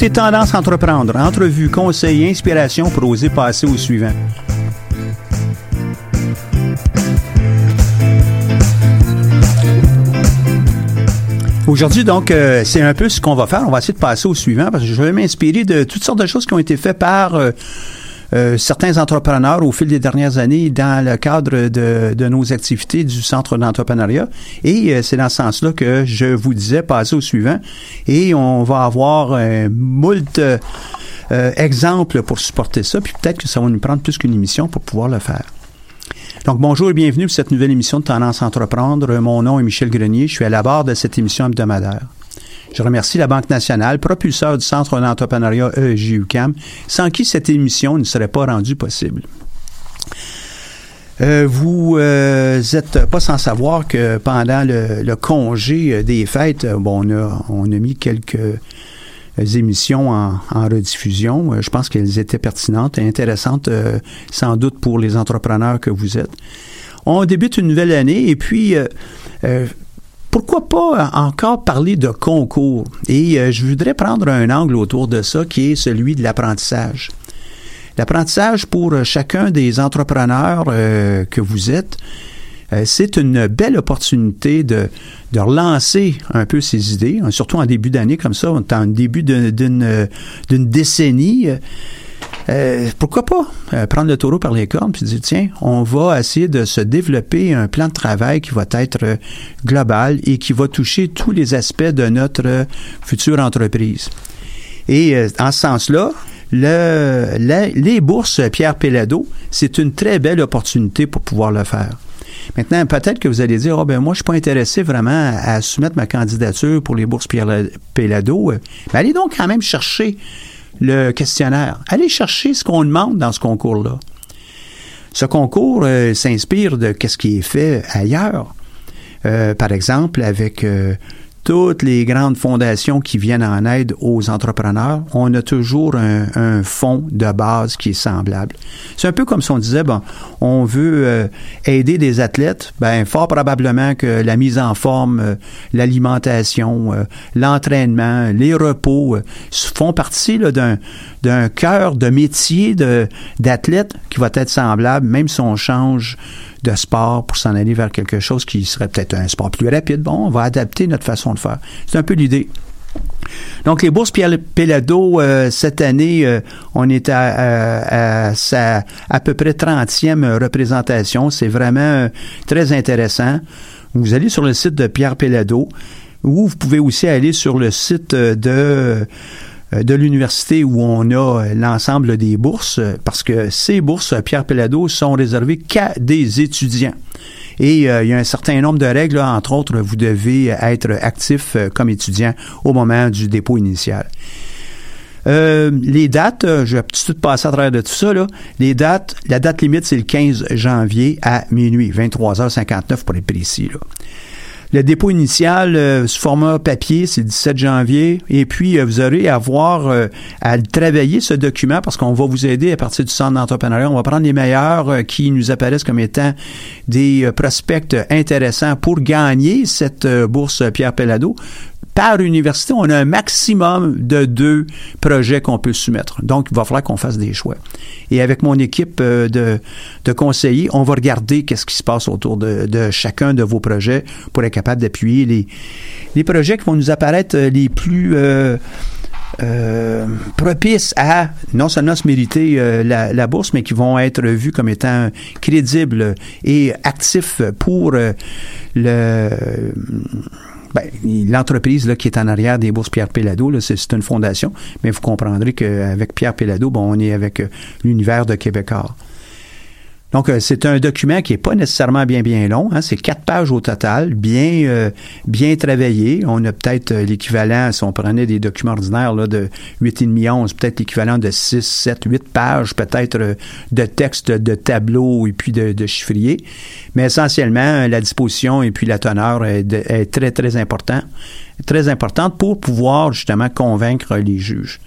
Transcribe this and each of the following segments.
Écoutez Tendance Entreprendre, entrevue, conseil et inspiration pour oser passer au suivant. Aujourd'hui, donc, euh, c'est un peu ce qu'on va faire. On va essayer de passer au suivant parce que je vais m'inspirer de toutes sortes de choses qui ont été faites par euh, euh, certains entrepreneurs au fil des dernières années dans le cadre de, de nos activités du Centre d'entrepreneuriat. Et c'est dans ce sens-là que je vous disais passer au suivant. Et on va avoir un moult exemples pour supporter ça. Puis peut-être que ça va nous prendre plus qu'une émission pour pouvoir le faire. Donc, bonjour et bienvenue pour cette nouvelle émission de Tendance Entreprendre. Mon nom est Michel Grenier. Je suis à la barre de cette émission hebdomadaire. Je remercie la Banque nationale, propulseur du Centre d'entrepreneuriat EEG-UQAM, sans qui cette émission ne serait pas rendue possible. Euh, vous n'êtes euh, pas sans savoir que pendant le, le congé des fêtes, bon, on a, on a mis quelques émissions en, en rediffusion. Euh, je pense qu'elles étaient pertinentes et intéressantes, euh, sans doute pour les entrepreneurs que vous êtes. On débute une nouvelle année et puis euh, pourquoi pas encore parler de concours? Et je voudrais prendre un angle autour de ça qui est celui de l'apprentissage. L'apprentissage pour chacun des entrepreneurs que vous êtes, c'est une belle opportunité de, de relancer un peu ses idées, hein, surtout en début d'année comme ça, en début d'une décennie. Euh, pourquoi pas euh, prendre le taureau par les cornes puis dire tiens, on va essayer de se développer un plan de travail qui va être euh, global et qui va toucher tous les aspects de notre future entreprise. Et en ce sens-là, le, les bourses Pierre Pellado, c'est une très belle opportunité pour pouvoir le faire. Maintenant, peut-être que vous allez dire, oh, ben moi, je suis pas intéressé vraiment à, soumettre ma candidature pour les bourses Pierre Pellado. Mais allez donc quand même chercher le questionnaire. Allez chercher ce qu'on demande dans ce concours-là. Ce concours euh, s'inspire de ce qui est fait ailleurs. Euh, par exemple, avec euh, toutes les grandes fondations qui viennent en aide aux entrepreneurs, on a toujours un, fonds de base qui est semblable. C'est un peu comme si on disait, bon, on veut euh, aider des athlètes, ben fort probablement que la mise en forme, euh, l'alimentation, euh, l'entraînement, les repos font partie d'un cœur de métier d'athlète qui va être semblable, même si on change de sport pour s'en aller vers quelque chose qui serait peut-être un sport plus rapide. Bon, on va adapter notre façon de C'est un peu l'idée. Donc, les bourses Pelado, euh, cette année, euh, on est à, sa à peu près 30e représentation. C'est vraiment euh, très intéressant. Vous allez sur le site de Pierre Pelado ou vous pouvez aussi aller sur le site de euh, de l'université où on a l'ensemble des bourses, parce que ces bourses Pierre Pellado sont réservées qu'à des étudiants. Et il y a un certain nombre de règles, entre autres, vous devez être actif comme étudiant au moment du dépôt initial. les dates, je vais tout de passer à travers de tout ça. Là. Les dates, la date limite, c'est le 15 janvier à minuit, 23h59 pour être précis. Là. Le dépôt initial euh, sous format papier, c'est le 17 janvier. Et puis, euh, vous aurez à voir, euh, à travailler ce document parce qu'on va vous aider à partir du centre d'entrepreneuriat. On va prendre les meilleurs qui nous apparaissent comme étant des prospects intéressants pour gagner cette bourse Pierre Pellado par université, on a un maximum de deux projets qu'on peut soumettre. Donc, il va falloir qu'on fasse des choix. Et avec mon équipe euh, de, conseillers, on va regarder qu'est-ce qui se passe autour de, chacun de vos projets pour être capable d'appuyer les, projets qui vont nous apparaître les plus... Euh, euh, propices à non seulement se mériter euh, la, bourse, mais qui vont être vus comme étant crédibles et actifs pour euh, le l'entreprise qui est en arrière des bourses Pierre Pellado, c'est une fondation, mais vous comprendrez qu'avec Pierre Pellado, bon, on est avec l'univers de Québécois. Donc, euh, c'est un document qui est pas nécessairement bien, bien long. Hein. C'est quatre pages au total, bien, euh, bien travaillé. On a peut-être euh, l'équivalent, si on prenait des documents ordinaires là, de 8,5 11, peut-être l'équivalent de 6, 7, 8 pages, peut-être de texte, de tableaux et puis de, de chiffriers. Mais essentiellement, la disposition et puis la teneur est, est très, très important, très importante pour pouvoir justement convaincre les juges.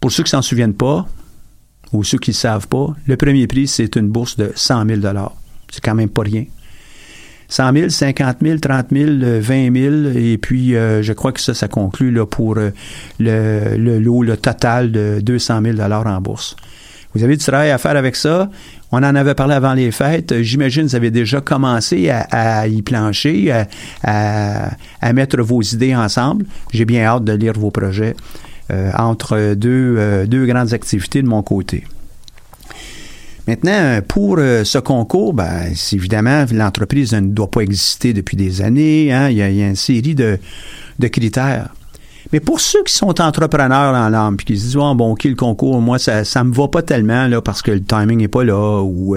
Pour ceux qui s'en souviennent pas, ou ceux qui ne savent pas, le premier prix, c'est une bourse de 100 000 C'est quand même pas rien. 100 000, 50 000, 30 000, 20 000, et puis euh, je crois que ça, ça conclut là, pour euh, le, lot, le total de 200 000 en bourse. Vous avez du travail à faire avec ça. On en avait parlé avant les fêtes. J'imagine que vous avez déjà commencé à, y plancher, à, mettre vos idées ensemble. J'ai bien hâte de lire vos projets. Euh, entre deux, euh, deux grandes activités de mon côté. Maintenant, pour euh, ce concours, ben, évidemment, l'entreprise ne doit pas exister depuis des années. Hein. Il, y a, une série de, de, critères. Mais pour ceux qui sont entrepreneurs dans l'âme, puis qui se disent, oh, bon, OK, le concours, moi, ça ça me va pas tellement, là, parce que le timing n'est pas là, ou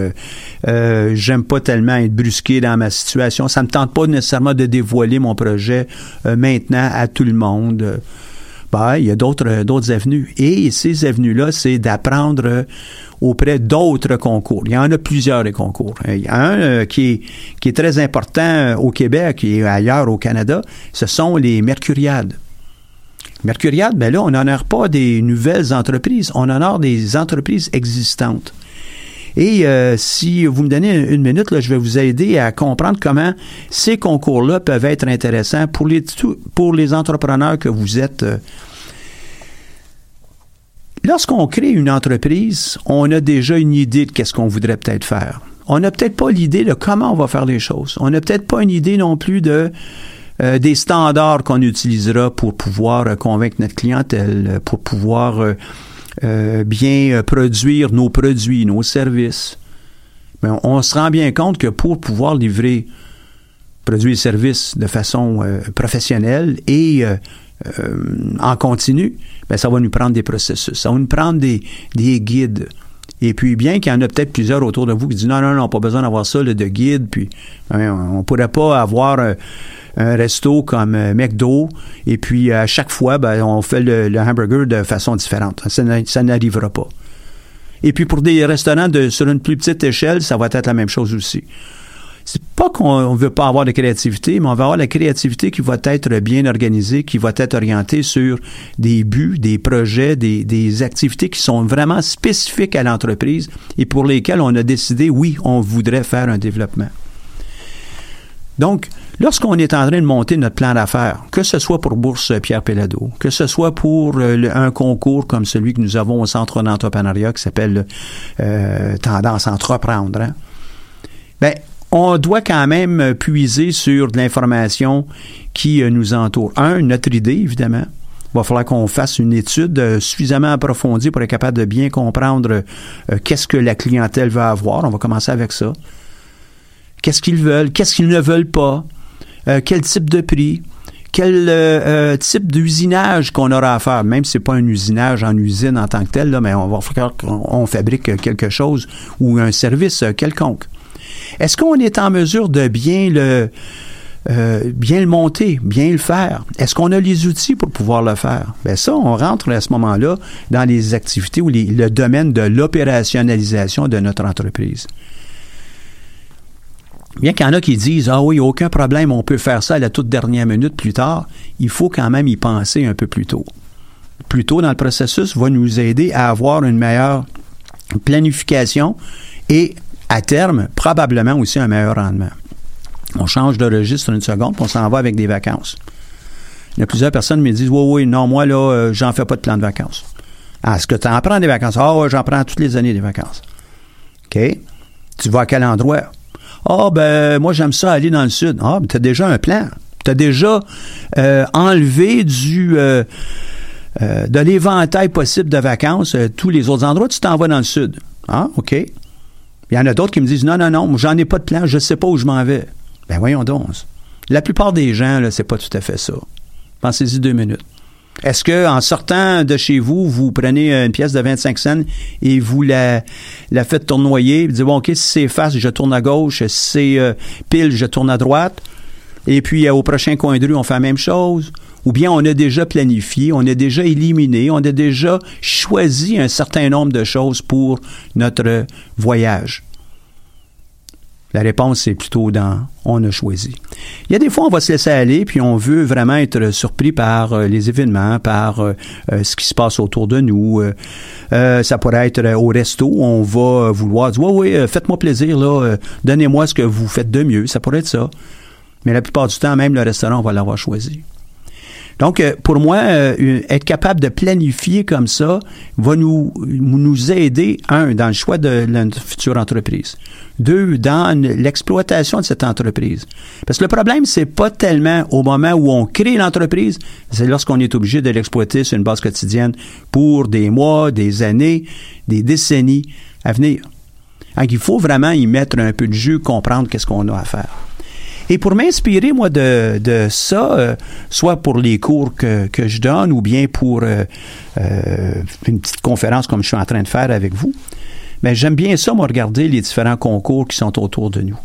j'aime pas tellement être brusqué dans ma situation. Ça me tente pas nécessairement de dévoiler mon projet maintenant à tout le monde ben, il y a d'autres, d'autres avenues. Et ces avenues-là, c'est d'apprendre auprès d'autres concours. Il y en a plusieurs des concours. Il y a un euh, qui, est, qui est très important euh, au Québec et ailleurs au Canada, ce sont les Mercuriades. Mercuriades, ben là, on n'honore pas des nouvelles entreprises, on honore des entreprises existantes. Et euh, si vous me donnez une minute, là, je vais vous aider à comprendre comment ces concours-là peuvent être intéressants pour les, pour les entrepreneurs que vous êtes. Euh. Lorsqu'on crée une entreprise, on a déjà une idée de qu'est-ce qu'on voudrait peut-être faire. On n'a peut-être pas l'idée de comment on va faire les choses. On n'a peut-être pas une idée non plus de euh, des standards qu'on utilisera pour pouvoir convaincre notre clientèle, pour pouvoir euh, bien euh, produire nos produits, nos services. Mais on, se rend bien compte que pour pouvoir livrer produits et services de façon euh, professionnelle et en continu, ben, ça va nous prendre des processus, ça va nous prendre des, des guides. Et puis, bien qu'il y en a peut-être plusieurs autour de vous qui disent non, non, non, pas besoin d'avoir ça, de guide, puis hein, on ne pourrait pas avoir un resto comme euh, McDo, et puis à chaque fois, ben, on fait le, hamburger de façon différente. Ça, n'arrivera pas. Et puis pour des restaurants de, sur une plus petite échelle, ça va être la même chose aussi. C'est pas qu'on veut pas avoir de créativité, mais on va avoir la créativité qui va être bien organisée, qui va être orientée sur des buts, des projets, des, des activités qui sont vraiment spécifiques à l'entreprise et pour lesquelles on a décidé, oui, on voudrait faire un développement. Donc, lorsqu'on est en train de monter notre plan d'affaires, que ce soit pour Bourse Pierre Pellado, que ce soit pour euh, un concours comme celui que nous avons au Centre d'entrepreneuriat qui s'appelle euh, Tendance Entreprendre, hein, ben, on doit quand même puiser sur de l'information qui euh, nous entoure. Un, notre idée, évidemment. Il va falloir qu'on fasse une étude suffisamment approfondie pour être capable de bien comprendre qu'est-ce que la clientèle va avoir. On va commencer avec ça qu'est-ce qu'ils veulent, qu'est-ce qu'ils ne veulent pas, euh, quel type de prix, quel euh, euh, type d'usinage qu'on aura à faire, même si c'est pas un usinage en usine en tant que tel, là, mais on va faire qu'on fabrique quelque chose ou un service quelconque. Est-ce qu'on est en mesure de bien le bien le monter, bien le faire? Est-ce qu'on a les outils pour pouvoir le faire? Bien ça, on rentre à ce moment-là dans les activités ou le domaine de l'opérationnalisation de notre entreprise. Bien qu'il y en a qui disent Ah oui, aucun problème, on peut faire ça à la toute dernière minute plus tard, il faut quand même y penser un peu plus tôt. Plus tôt dans le processus va nous aider à avoir une meilleure planification et, à terme, probablement aussi un meilleur rendement. On change de registre une seconde, puis on s'en va avec des vacances. Il y a plusieurs personnes qui me disent Oui, oui, non, moi, là, euh, j'en fais pas de plan de vacances. Ah, est-ce que tu en prends des vacances? Ah, j'en prends toutes les années des vacances. OK? Tu vas à quel endroit? Ah, ben, moi, j'aime ça aller dans le sud. Ah, ben, tu as déjà un plan. Tu as déjà euh, enlevé du. Euh, euh, de l'éventail possible de vacances, euh, tous les autres endroits, tu t'en vas dans le sud. Ah, OK. Il y en a d'autres qui me disent non, non, non, j'en ai pas de plan, je ne sais pas où je m'en vais. Ben voyons donc. La plupart des gens, là, c'est pas tout à fait ça. Pensez-y deux minutes. Est-ce que en sortant de chez vous, vous prenez une pièce de 25 cents et vous la, la faites tournoyer, vous dites bon, ok, si c'est face, je tourne à gauche, si c'est euh, pile, je tourne à droite. Et puis euh, au prochain coin de rue, on fait la même chose? Ou bien on a déjà planifié, on a déjà éliminé, on a déjà choisi un certain nombre de choses pour notre voyage? La réponse, c'est plutôt dans on a choisi. Il y a des fois, on va se laisser aller, puis on veut vraiment être surpris par euh, les événements, par euh, euh, ce qui se passe autour de nous. ça pourrait être au resto, on va vouloir dire, oui, oui, faites-moi plaisir, là, donnez-moi ce que vous faites de mieux. Ça pourrait être ça. Mais la plupart du temps, même le restaurant, on va l'avoir choisi. Donc, euh, pour moi, euh, être capable de planifier comme ça va nous, nous aider, un, dans le choix de notre future entreprise. Deux, dans l'exploitation de cette entreprise. Parce que le problème, c'est pas tellement au moment où on crée l'entreprise, c'est lorsqu'on est obligé de l'exploiter sur une base quotidienne pour des mois, des années, des décennies à venir. Donc, il faut vraiment y mettre un peu de jus, comprendre qu'est-ce qu'on a à faire. Et pour m'inspirer, moi, de, de ça, euh, soit pour les cours que, que, je donne ou bien pour euh, euh, une petite conférence comme je suis en train de faire avec vous, mais ben, j'aime bien ça, moi, regarder les différents concours qui sont autour de nous.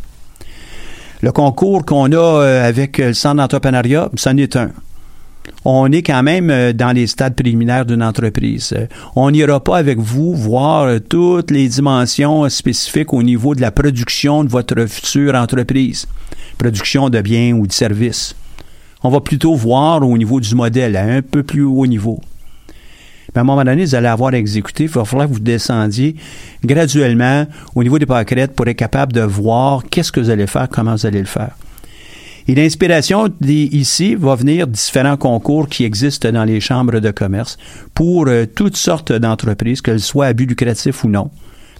Le concours qu'on a avec le Centre d'entrepreneuriat, c'en est un on est quand même dans les stades préliminaires d'une entreprise. On n'ira pas avec vous voir toutes les dimensions spécifiques au niveau de la production de votre future entreprise production de biens ou de services. On va plutôt voir au niveau du modèle, à un peu plus haut niveau. Mais à un moment donné, vous allez avoir exécuté, il va falloir que vous descendiez graduellement au niveau des pâquerettes pour être capable de voir qu'est-ce que vous allez faire, comment vous allez le faire. Et l'inspiration ici va venir différents concours qui existent dans les chambres de commerce pour euh, toutes sortes d'entreprises, qu'elles soient à but lucratif ou non.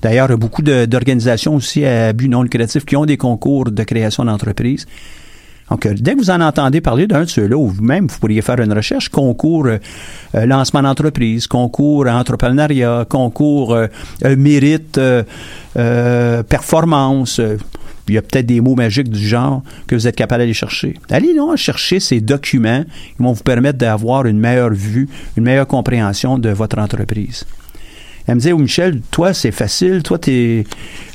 D'ailleurs, beaucoup d'organisations aussi à but non lucratif qui ont des concours de création d'entreprise. Donc, euh, dès que vous en entendez parler d'un de ceux-là, ou vous-même, vous pourriez faire une recherche, concours euh, lancement d'entreprise, concours entrepreneuriat, concours mérite, performance. Il y a peut-être des mots magiques du genre que vous êtes capable d'aller chercher. Allez donc chercher ces documents qui vont vous permettre d'avoir une meilleure vue, une meilleure compréhension de votre entreprise. Elle me disait, oh, Michel, toi, c'est facile. Toi, tu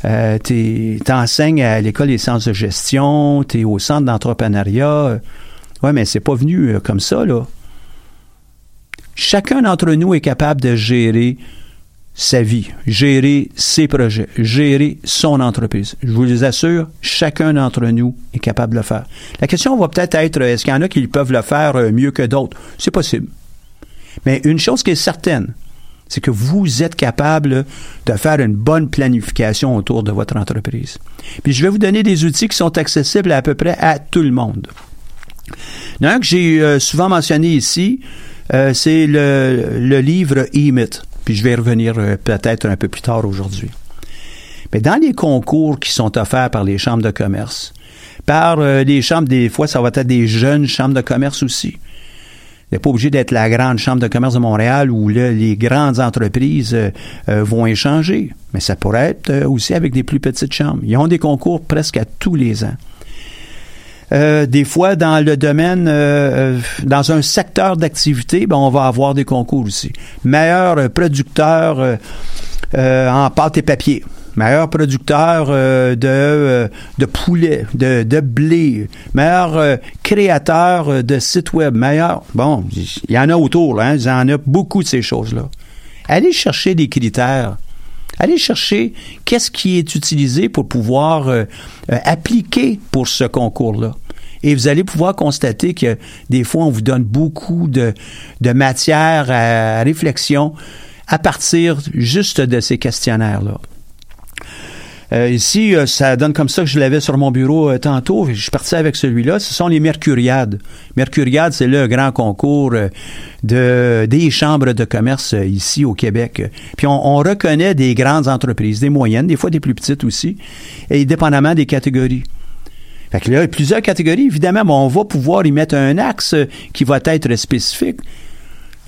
euh, enseignes à l'École des sciences de gestion, tu es au centre d'entrepreneuriat. Oui, mais c'est pas venu euh, comme ça, là. Chacun d'entre nous est capable de gérer sa vie, gérer ses projets, gérer son entreprise. Je vous les assure, chacun d'entre nous est capable de le faire. La question va peut-être être, est-ce qu'il y en a qui peuvent le faire euh, mieux que d'autres? C'est possible. Mais une chose qui est certaine, c'est que vous êtes capable de faire une bonne planification autour de votre entreprise. Puis je vais vous donner des outils qui sont accessibles à, peu près à tout le monde. Il que j'ai euh, souvent mentionné ici, euh, c'est le, livre E-Myth. Puis je vais revenir euh, peut-être un peu plus tard aujourd'hui. Mais dans les concours qui sont offerts par les chambres de commerce, par les chambres, des fois, ça va être des jeunes chambres de commerce aussi n'est pas obligé d'être la grande chambre de commerce de Montréal où les grandes entreprises euh, euh, vont échanger. Mais ça pourrait être euh, aussi avec des plus petites chambres. Ils ont des concours presque à tous les ans. Des fois, dans le domaine, dans un secteur d'activité, ben, on va avoir des concours aussi. Meilleur producteur en pâte et papier meilleur producteur euh, de, euh, de poulet, de, de blé, meilleur euh, créateur de site web, meilleur. Bon, il y en a autour, hein, il y en a beaucoup de ces choses-là. Allez chercher des critères. Allez chercher qu'est-ce qui est utilisé pour pouvoir appliquer pour ce concours-là. Et vous allez pouvoir constater que des fois, on vous donne beaucoup de, de matière à réflexion à partir juste de ces questionnaires-là. Euh, ici, euh, ça donne comme ça que je l'avais sur mon bureau euh, tantôt. Je suis parti avec celui-là. Ce sont les Mercuriades. Mercuriades, c'est le grand concours de, des chambres de commerce ici au Québec. Puis on, on reconnaît des grandes entreprises, des moyennes, des fois des plus petites aussi, et dépendamment des catégories. Fait que là, il y a plusieurs catégories, évidemment, mais on va pouvoir y mettre un axe qui va être spécifique.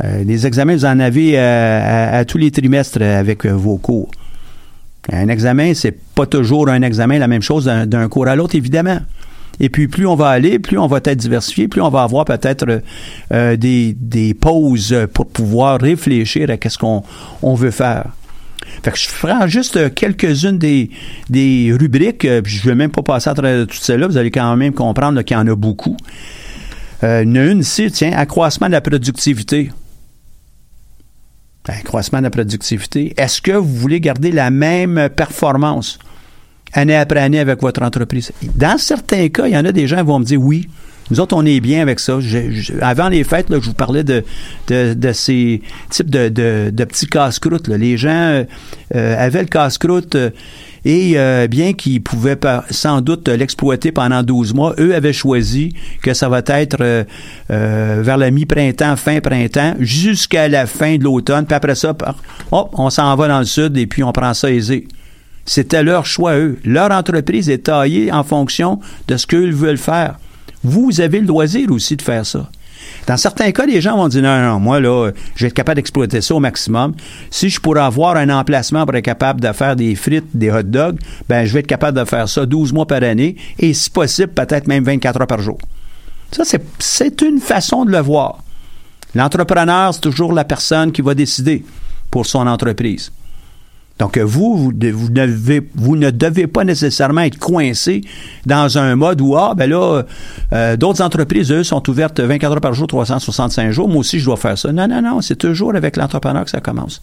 Euh, les examens, vous en avez à, tous les trimestres avec vos cours. Un examen, c'est pas toujours un examen la même chose d'un cours à l'autre, évidemment. Et puis, plus on va aller, plus on va être diversifié, plus on va avoir peut-être euh, euh, des, des pauses pour pouvoir réfléchir à qu'est-ce qu'on on veut faire. Fait que je ferai juste quelques-unes des, des rubriques, euh, puis je ne vais même pas passer à travers toutes celles-là, vous allez quand même comprendre qu'il y en a beaucoup. Euh, a une ici, tiens, accroissement de la productivité. Accroissement de la productivité. Est-ce que vous voulez garder la même performance année après année avec votre entreprise? Dans certains cas, il y en a des gens qui vont me dire oui. Nous autres, on est bien avec ça. Avant les fêtes, là, je vous parlais de, de, ces types de, de, petits casse-croûtes. Les gens euh, euh, avaient le casse-croûte euh, et euh, bien qu'ils pouvaient sans doute l'exploiter pendant 12 mois, eux avaient choisi que ça va être euh, euh, vers la mi-printemps, fin printemps, jusqu'à la fin de l'automne. Puis après ça, hop, on s'en va dans le sud et puis on prend ça aisé. C'était leur choix, eux. Leur entreprise est taillée en fonction de ce qu'eux veulent faire. Vous avez le loisir aussi de faire ça. Dans certains cas, les gens vont dire non, non, moi, là, je vais être capable d'exploiter ça au maximum. Si je pourrais avoir un emplacement pour être capable de faire des frites, des hot dogs, ben, je vais être capable de faire ça 12 mois par année et, si possible, peut-être même 24 heures par jour. Ça, c'est, c'est une façon de le voir. L'entrepreneur, c'est toujours la personne qui va décider pour son entreprise. Donc, euh, vous, vous, de- vous, devez- vous ne devez pas nécessairement être coincé dans un mode où, ah, ben là, euh, d'autres entreprises, eux, sont ouvertes 24 heures par jour, 365 jours. Moi aussi, je dois faire ça. Non, non, non. C'est toujours avec l'entrepreneur que ça commence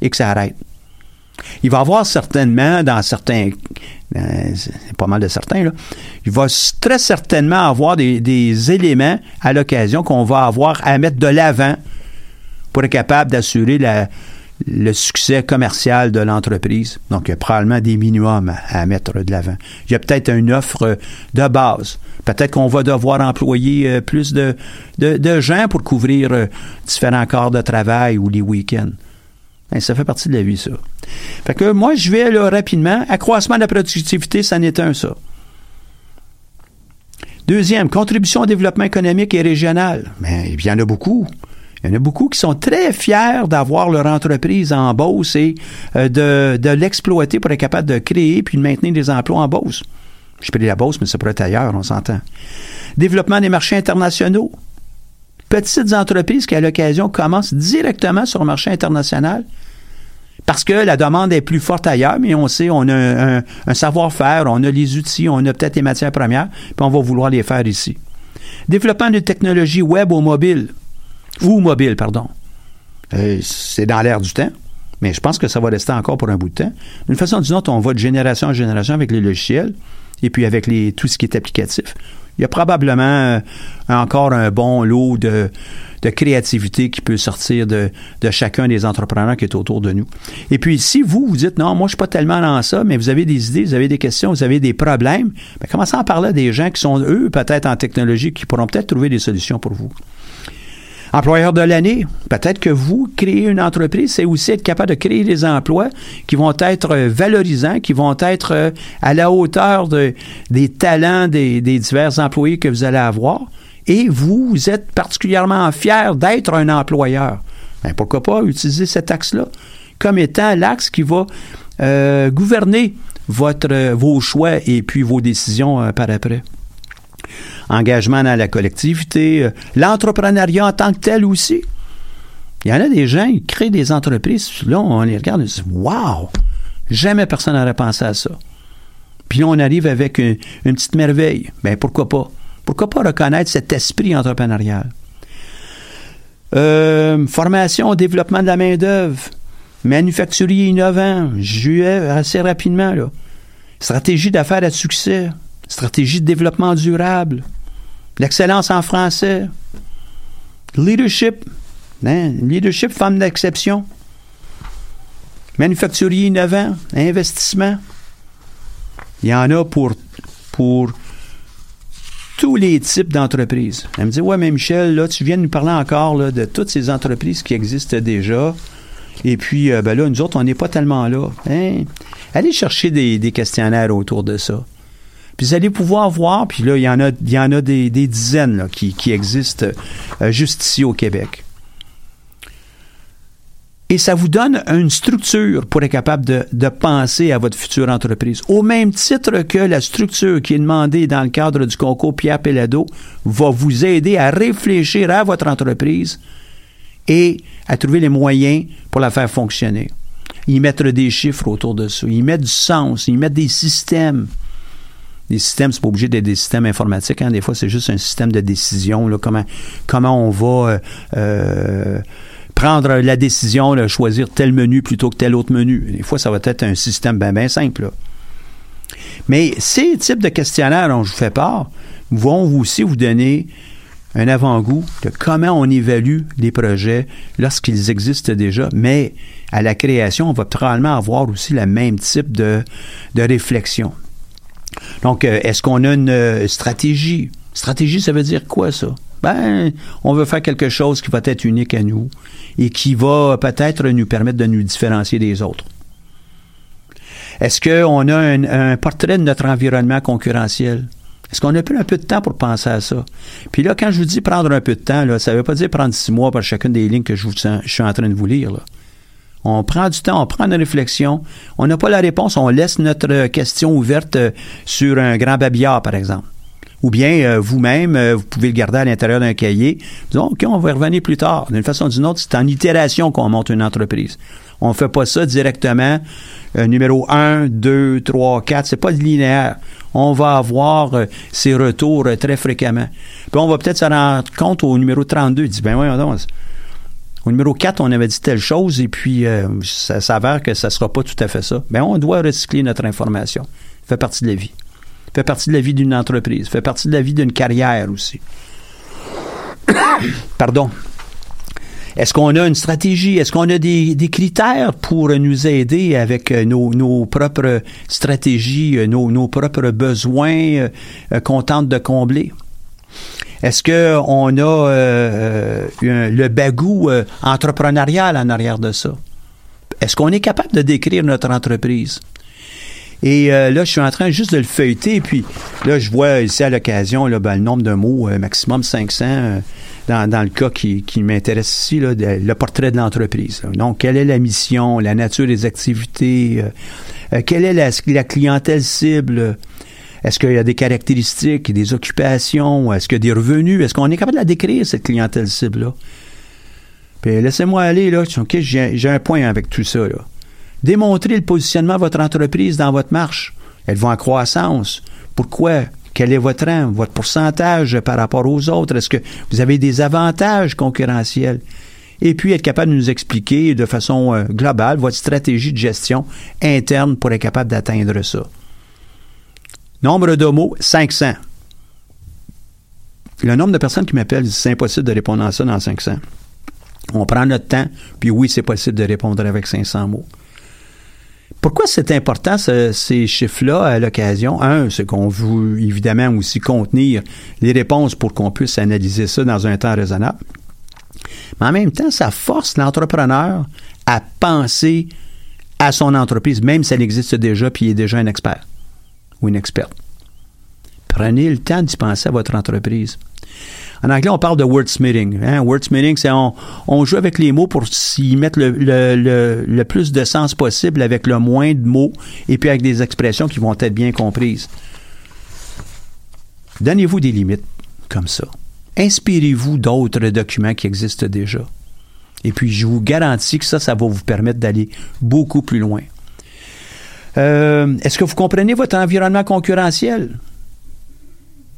et que ça arrête. Il va y avoir certainement, dans certains, euh, pas mal de certains, là, il va très certainement avoir des, des éléments à l'occasion qu'on va avoir à mettre de l'avant pour être capable d'assurer la- le succès commercial de l'entreprise. Donc, il y a probablement des minimums à, mettre de l'avant. Il y a peut-être une offre de base. Peut-être qu'on va devoir employer euh, plus de, de, de gens pour couvrir euh, différents corps de travail ou les week-ends. Ben, ça fait partie de la vie, ça. Fait que moi, je vais là, rapidement. Accroissement de la productivité, ça n'est un, ça. Deuxième, contribution au développement économique et régional. Ben, il y en a beaucoup. Il y en a beaucoup qui sont très fiers d'avoir leur entreprise en Beauce et euh, de, de l'exploiter pour être capable de créer puis de maintenir des emplois en Beauce. Je pris la Beauce, mais ça pourrait être ailleurs, on s'entend. Développement des marchés internationaux. Petites entreprises qui, à l'occasion, commencent directement sur le marché international parce que la demande est plus forte ailleurs, mais on sait, on a un, un- un savoir-faire, on a les outils, on a peut-être les matières premières, puis on va vouloir les faire ici. Développement de technologies web au mobile, ou mobile, pardon. Euh, c'est dans l'air du temps, mais je pense que ça va rester encore pour un bout de temps. D'une façon ou d'une autre, on va de génération en génération avec les logiciels et puis avec les, tout ce qui est applicatif. Il y a probablement euh, encore un bon lot de, de créativité qui peut sortir de, de chacun des entrepreneurs qui est autour de nous. Et puis, si vous, vous dites, non, moi, je suis pas tellement dans ça, mais vous avez des idées, vous avez des questions, vous avez des problèmes, ben, commencez à en parler à des gens qui sont, eux, peut-être en technologie, qui pourront peut-être trouver des solutions pour vous. Employeur de l'année, peut-être que vous créez une entreprise, c'est aussi être capable de créer des emplois qui vont être euh, valorisants, qui vont être euh, à la hauteur de- des talents des, divers employés que vous allez avoir. Et vous, êtes particulièrement fier d'être un employeur. Ben, pourquoi pas utiliser cet axe-là comme étant l'axe qui va euh, gouverner votre, vos choix et puis vos décisions par après engagement dans la collectivité, euh, l'entrepreneuriat en tant que tel aussi. Il y en a des gens, ils créent des entreprises, là, on les regarde et on se dit Wow! Jamais personne n'aurait pensé à ça. Puis là, on arrive avec une, petite merveille. Ben pourquoi pas? Pourquoi pas reconnaître cet esprit entrepreneurial? Euh, formation, développement de la main-d'œuvre, manufacturier innovant, ai assez rapidement, là. Stratégie d'affaires à succès, stratégie de développement durable, l'excellence en français, leadership, hein, leadership femme d'exception, manufacturier innovant, investissement, Il y en a pour, pour tous les types d'entreprises. Elle me dit, ouais, mais Michel, là, tu viens de nous parler encore de toutes ces entreprises qui existent déjà. Et puis, euh, ben là, nous autres, on n'est pas tellement là. Hein? Allez chercher des, questionnaires autour de ça. Puis vous allez pouvoir voir, puis là, il y en a, il y en a des, dizaines là, qui, existent euh, juste ici au Québec. Et ça vous donne une structure pour être capable de, penser à votre future entreprise. Au même titre que la structure qui est demandée dans le cadre du concours Pierre Pelado va vous aider à réfléchir à votre entreprise et à trouver les moyens pour la faire fonctionner. Y mettre des chiffres autour de ça, y mettre du sens, y mettre des systèmes. Les systèmes, c'est pas obligé d'être des systèmes informatiques. Hein. Des fois, c'est juste un système de décision. Comment, on va euh, euh, prendre la décision choisir tel menu plutôt que tel autre menu. Des fois, ça va être un système bien, bien simple. Mais ces types de questionnaires dont je vous fais part vont aussi vous donner un avant-goût de comment on évalue les projets lorsqu'ils existent déjà, mais à la création, on va probablement avoir aussi le même type de réflexion. Donc, euh, est-ce qu'on a une euh, stratégie? Stratégie, ça veut dire quoi, ça? Ben, on veut faire quelque chose qui va être unique à nous et qui va peut-être nous permettre de nous différencier des autres. Est-ce qu'on a un, portrait de notre environnement concurrentiel? Est-ce qu'on a pris un peu de temps pour penser à ça? Puis là, quand je vous dis prendre un peu de temps, ça ne veut pas dire prendre six mois pour chacune des lignes que je, suis en train de vous lire. On prend du temps, on prend une réflexion. On n'a pas la réponse, on laisse notre question ouverte sur un grand babillard, par exemple. Ou bien euh, vous-même, euh, vous pouvez le garder à l'intérieur d'un cahier. Disons, OK, on va revenir plus tard. D'une façon ou d'une autre, c'est en itération qu'on monte une entreprise. On ne fait pas ça directement. Euh, numéro 1, 2, 3, 4, c'est pas linéaire. On va avoir euh, ces retours euh, très fréquemment. Puis on va peut-être se rendre compte au numéro 32. Il dit, ben oui, au numéro 4, on avait dit telle chose et puis ça s'avère que ça ne sera pas tout à fait ça. Ben on doit recycler notre information. Ça fait partie de la vie. Ça fait partie de la vie d'une entreprise. Ça fait partie de la vie d'une carrière aussi. Pardon. Est-ce qu'on a une stratégie? Est-ce qu'on a des, critères pour nous aider avec euh, nos, propres stratégies, euh, nos, propres besoins euh, qu'on tente de combler? Est-ce qu'on a euh, le bagou euh, entrepreneurial en arrière de ça? Est-ce qu'on est capable de décrire notre entreprise? Et euh, là, je suis en train juste de le feuilleter. Et puis là, je vois ici à l'occasion ben, le nombre de mots, maximum 500 dans, dans le cas qui, m'intéresse ici, là, le portrait de l'entreprise. Donc, quelle est la mission, la nature des activités, euh, euh, quelle est la clientèle cible, est-ce qu'il y a des caractéristiques, des occupations, est-ce qu'il y a des revenus, est-ce qu'on est capable de la décrire, cette clientèle cible-là? Puis laissez-moi aller, là, OK, j'ai un point avec tout ça, là. Démontrer le positionnement de votre entreprise dans votre marche. Elle va en croissance? Pourquoi? Quel est votre rang, votre pourcentage par rapport aux autres? Est-ce que vous avez des avantages concurrentiels? Et puis être capable de nous expliquer de façon euh, globale votre stratégie de gestion interne pour être capable d'atteindre ça. Nombre de mots, 500. Le nombre de personnes qui m'appellent, c'est impossible de répondre à ça dans 500. On prend notre temps, puis oui, c'est possible de répondre avec 500 mots. Pourquoi c'est important ce, ces chiffres-là à l'occasion? Un, c'est qu'on veut évidemment aussi contenir les réponses pour qu'on puisse analyser ça dans un temps raisonnable. Mais en même temps, ça force l'entrepreneur à penser à son entreprise, même si elle existe déjà puis il est déjà un expert ou une experte. Prenez le temps d'y penser à votre entreprise. En anglais, on parle de wordsmithing. Hein? Wordsmithing, c'est on, joue avec les mots pour s'y mettre le, plus de sens possible avec le moins de mots et puis avec des expressions qui vont être bien comprises. Donnez-vous des limites comme ça. Inspirez-vous d'autres documents qui existent déjà. Et puis, je vous garantis que ça, ça va vous permettre d'aller beaucoup plus loin. Euh, Est-ce que vous comprenez votre environnement concurrentiel?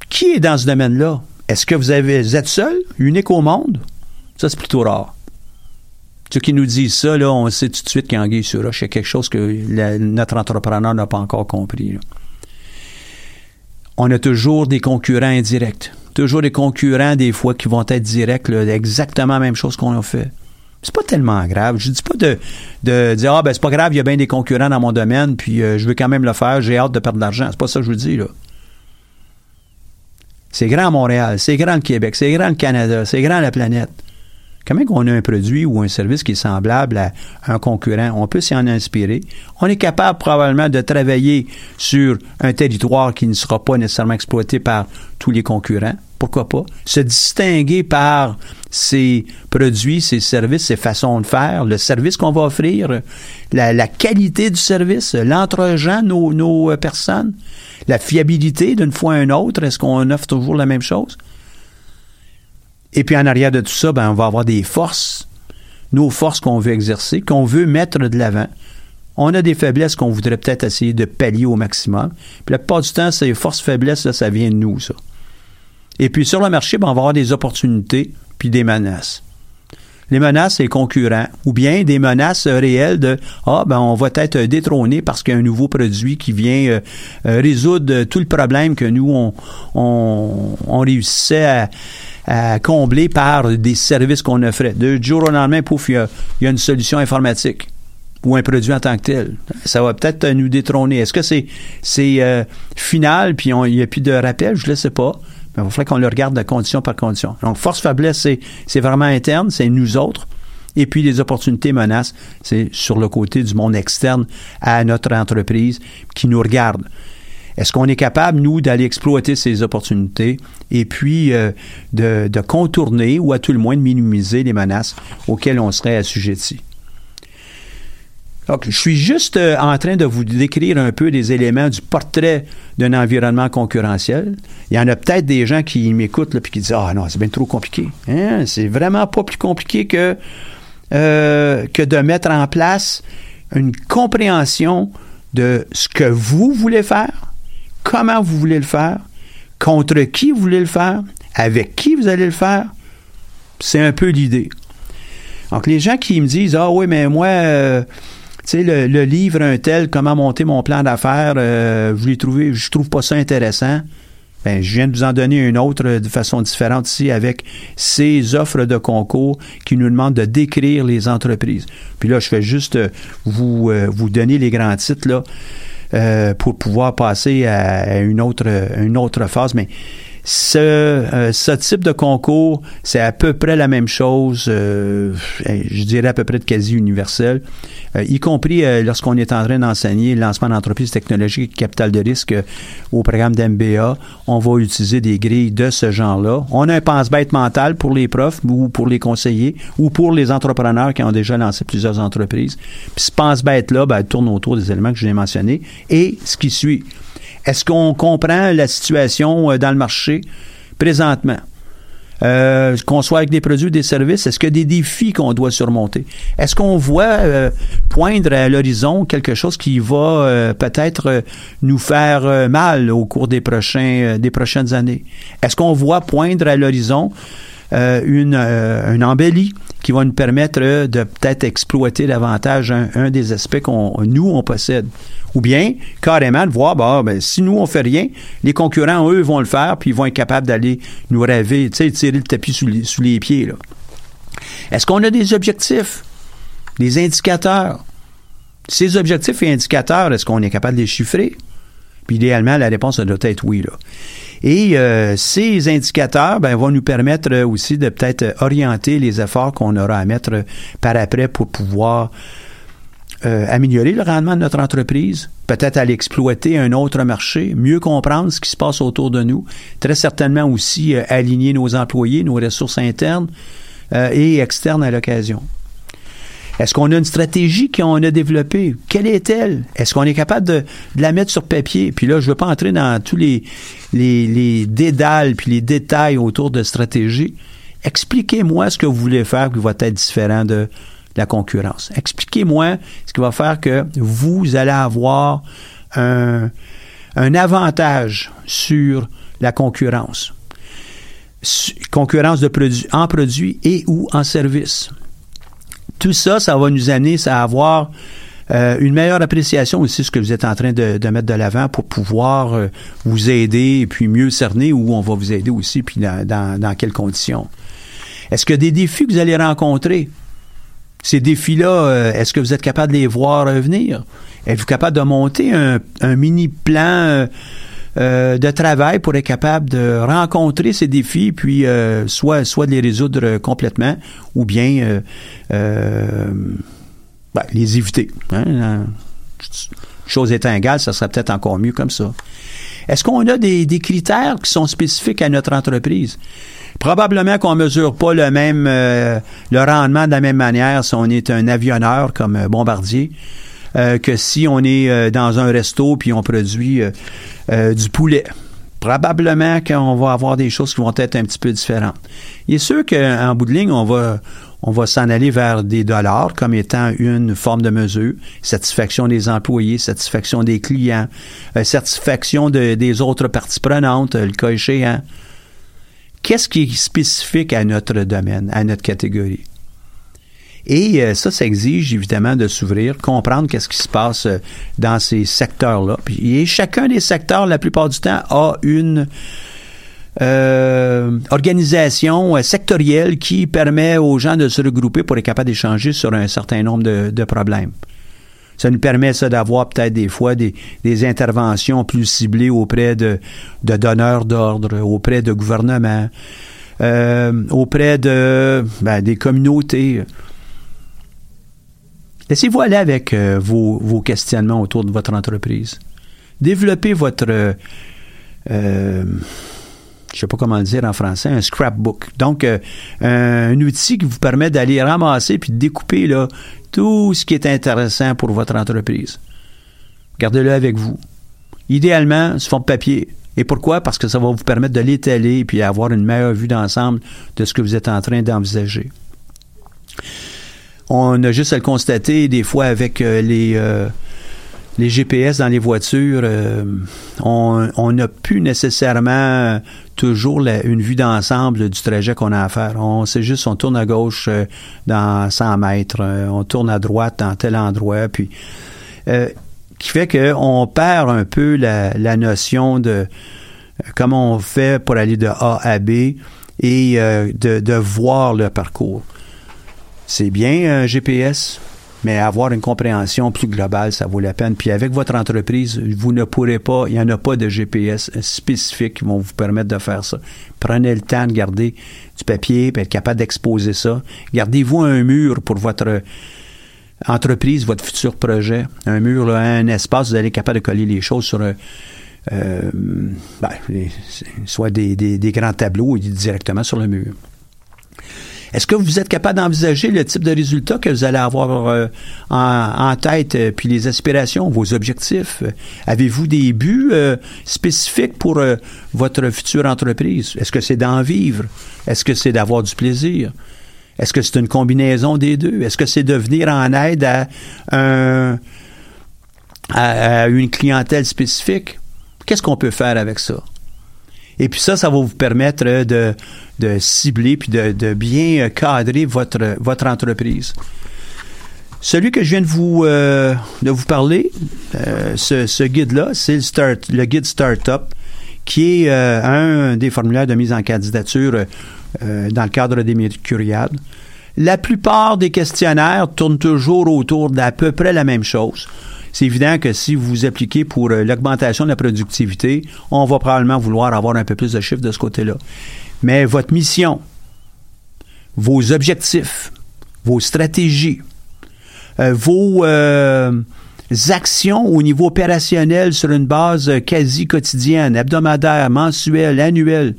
Qui est dans ce domaine-là? Est-ce que vous, avez, êtes seul, unique au monde? Ça, c'est plutôt rare. Ceux qui nous disent ça, là, on sait tout de suite qu'il y a anguille sur roche. Il y quelque chose que notre entrepreneur n'a pas encore compris. On a toujours des concurrents indirects. Toujours des concurrents, des fois, qui vont être directs, exactement la même chose qu'on a fait. C'est pas tellement grave. Je dis pas de, de dire ah ben c'est pas grave, il y a bien des concurrents dans mon domaine, puis euh, je veux quand même le faire, j'ai hâte de perdre de l'argent. C'est pas ça que je vous dis là. C'est grand Montréal, c'est grand le Québec, c'est grand le Canada, c'est grand la planète. Comment qu'on a un produit ou un service qui est semblable à un concurrent, on peut s'y en inspirer. On est capable probablement de travailler sur un territoire qui ne sera pas nécessairement exploité par tous les concurrents. Pourquoi pas? Se distinguer par ses produits, ses services, ses façons de faire, le service qu'on va offrir, la, qualité du service, l'entre-gens, nos, nos personnes, la fiabilité d'une fois à une autre. Est-ce qu'on offre toujours la même chose? Et puis en arrière de tout ça, ben, on va avoir des forces, nos forces qu'on veut exercer, qu'on veut mettre de l'avant. On a des faiblesses qu'on voudrait peut-être essayer de pallier au maximum. Puis la plupart du temps, ces forces-faiblesses, ça vient de nous, ça. Et puis sur le marché, ben, on va avoir des opportunités puis des menaces. Les menaces, c'est concurrents, ou bien des menaces réelles de ah ben on va être détrôné parce qu'il y a un nouveau produit qui vient euh, euh, résoudre tout le problème que nous on, on, réussissait à, combler par des services qu'on offrait. De jour au lendemain, pouf, il y a, une solution informatique ou un produit en tant que tel. Ça va peut-être nous détrôner. Est-ce que c'est c'est euh, final puis il n'y a plus de rappel? Je ne le sais pas. Mais il va falloir qu'on le regarde de condition par condition. Donc, force-faiblesse, c'est vraiment interne, c'est nous autres. Et puis, les opportunités menaces, c'est sur le côté du monde externe à notre entreprise qui nous regarde. Est-ce qu'on est capable, nous, d'aller exploiter ces opportunités et puis euh, de, de, contourner ou à tout le moins de minimiser les menaces auxquelles on serait assujetti? Donc, je suis juste euh, en train de vous décrire un peu des éléments du portrait d'un environnement concurrentiel. Il y en a peut-être des gens qui m'écoutent et qui disent Ah non, c'est bien trop compliqué. Hein? C'est vraiment pas plus compliqué que, euh, que de mettre en place une compréhension de ce que vous voulez faire, comment vous voulez le faire, contre qui vous voulez le faire, avec qui vous allez le faire. C'est un peu l'idée. Donc, les gens qui me disent Ah oui, mais moi, euh, sais, le, livre un tel, comment monter mon plan d'affaires, euh, les trouvez, je trouve pas ça intéressant. Ben, je viens de vous en donner une autre de façon différente ici avec ces offres de concours qui nous demandent de décrire les entreprises. Puis là, je fais juste vous, vous donner les grands titres là. Euh, pour pouvoir passer à, une autre une autre phase. Mais ce, euh, ce type de concours, c'est à peu près la même chose, euh, je dirais à peu près de quasi universel, euh, y compris lorsqu'on est en train d'enseigner le lancement d'entreprises technologiques et capital de risque au programme d'MBA. On va utiliser des grilles de ce genre-là. On a un pense-bête mental pour les profs ou pour les conseillers ou pour les entrepreneurs qui ont déjà lancé plusieurs entreprises. Puis ce pense-bête-là ben, tourne autour des éléments que je viens mentionnés et ce qui suit. Est-ce qu'on comprend la situation euh, dans le marché présentement? Euh, qu'on soit avec des produits ou des services, est-ce qu'il y a des défis qu'on doit surmonter? Est-ce qu'on voit euh, poindre à l'horizon quelque chose qui va peut-être nous faire mal au cours des prochains des prochaines années? Est-ce qu'on voit poindre à l'horizon une, une embellie qui va nous permettre de peut-être exploiter davantage un, des aspects qu'on nous on possède? Ou bien, carrément, de voir, bah, ben, si nous, on fait rien, les concurrents, eux, vont le faire, puis ils vont être capables d'aller nous sais, tirer le tapis sous les, sous les pieds, là. Est-ce qu'on a des objectifs, des indicateurs? Ces objectifs et indicateurs, est-ce qu'on est capable de les chiffrer? Puis idéalement, la réponse doit être oui. Là. Et euh, ces indicateurs ben, vont nous permettre aussi de peut-être orienter les efforts qu'on aura à mettre par après pour pouvoir euh, améliorer le rendement de notre entreprise, peut-être aller exploiter un autre marché, mieux comprendre ce qui se passe autour de nous, très certainement aussi euh, aligner nos employés, nos ressources internes euh, et externes à l'occasion. Est-ce qu'on a une stratégie qu'on a développée? Quelle est-elle? Est-ce qu'on est capable de, la mettre sur papier? Puis là, je ne veux pas entrer dans tous les, les, les dédales puis les détails autour de stratégie. Expliquez-moi ce que vous voulez faire qui va être différent de, la concurrence. Expliquez-moi ce qui va faire que vous allez avoir un, avantage sur la concurrence. Concurrence de produits, en produits et ou en services. Tout ça, ça va nous amener à avoir euh, une meilleure appréciation aussi de ce que vous êtes en train de, mettre de l'avant pour pouvoir euh, vous aider et puis mieux cerner où on va vous aider aussi puis dans, dans quelles conditions. Est-ce que des défis que vous allez rencontrer? Ces défis-là, euh, est-ce que vous êtes capable de les voir venir? Êtes-vous capable de monter un, mini plan euh, euh, de travail pour être capable de rencontrer ces défis, puis soit, soit de les résoudre complètement, ou bien ben, les éviter? Hein? Chose étant égale, ça serait peut-être encore mieux comme ça. Est-ce qu'on a des, critères qui sont spécifiques à notre entreprise? Probablement qu'on mesure pas le même euh, le rendement de la même manière si on est un avionneur comme euh, Bombardier euh, que si on est dans un resto puis on produit du poulet. Probablement qu'on va avoir des choses qui vont être un petit peu différentes. Il est sûr qu'en bout de ligne, on va on va s'en aller vers des dollars comme étant une forme de mesure. Satisfaction des employés, satisfaction des clients, satisfaction des autres parties prenantes, le cas échéant qu'est-ce qui est spécifique à notre domaine, à notre catégorie? Et euh, ça, ça exige évidemment de s'ouvrir, comprendre qu'est-ce qui se passe euh, dans ces secteurs-là. Et chacun des secteurs, la plupart du temps, a une euh, organisation sectorielle qui permet aux gens de se regrouper pour être capable d'échanger sur un certain nombre de problèmes. Ça nous permet ça d'avoir peut-être des fois des, interventions plus ciblées auprès de, donneurs d'ordre, auprès de gouvernements, euh, auprès de ben, des communautés. Laissez-vous aller avec euh, vos, questionnements autour de votre entreprise. Développez votre euh, je sais pas comment le dire en français, un scrapbook. Donc, un, outil qui vous permet d'aller ramasser puis de découper tout ce qui est intéressant pour votre entreprise. Gardez-le avec vous. Idéalement, sous de papier. Et pourquoi? Parce que ça va vous permettre de l'étaler et avoir une meilleure vue d'ensemble de ce que vous êtes en train d'envisager. On a juste à le constater des fois avec euh, les, euh, les GPS dans les voitures. Euh, on n'a plus nécessairement toujours une vue d'ensemble du trajet qu'on a à faire. On sait juste, on tourne à gauche dans 100 mètres, on tourne à droite dans tel endroit, puis qui fait qu'on perd un peu la, notion de comment on fait pour aller de A à B et de, de voir le parcours. C'est bien un GPS, mais avoir une compréhension plus globale, ça vaut la peine. Puis avec votre entreprise, vous ne pourrez pas, il n'y en a pas de GPS spécifiques qui vont vous permettre de faire ça. Prenez le temps de garder du papier, puis être capable d'exposer ça. Gardez-vous un mur pour votre entreprise, votre futur projet. Un mur, un espace, vous allez être capable de coller les choses sur un, euh, ben, soit des grands tableaux directement sur le mur. Est-ce que vous êtes capable d'envisager le type de résultat que vous allez avoir euh, en, tête, euh, puis les aspirations, vos objectifs? Avez-vous des buts euh, spécifiques pour votre future entreprise? Est-ce que c'est d'en vivre? Est-ce que c'est d'avoir du plaisir? Est-ce que c'est une combinaison des deux? Est-ce que c'est de venir en aide à, à une clientèle spécifique? Qu'est-ce qu'on peut faire avec ça? Et puis ça, ça va vous permettre de, de cibler puis de, bien cadrer votre, votre entreprise. Celui que je viens de vous, euh, de vous parler, euh, ce, guide-là, c'est le, start, le guide Startup, qui est euh, un des formulaires de mise en candidature dans le cadre des Mercuriades. La plupart des questionnaires tournent toujours autour d'à peu près la même chose. C'est évident que si vous appliquez pour l'augmentation de la productivité, on va probablement vouloir avoir un peu plus de chiffres de ce côté-là. Mais votre mission, vos objectifs, vos stratégies, euh, vos euh, actions au niveau opérationnel sur une base quasi quotidienne, hebdomadaire, mensuelle, annuelle,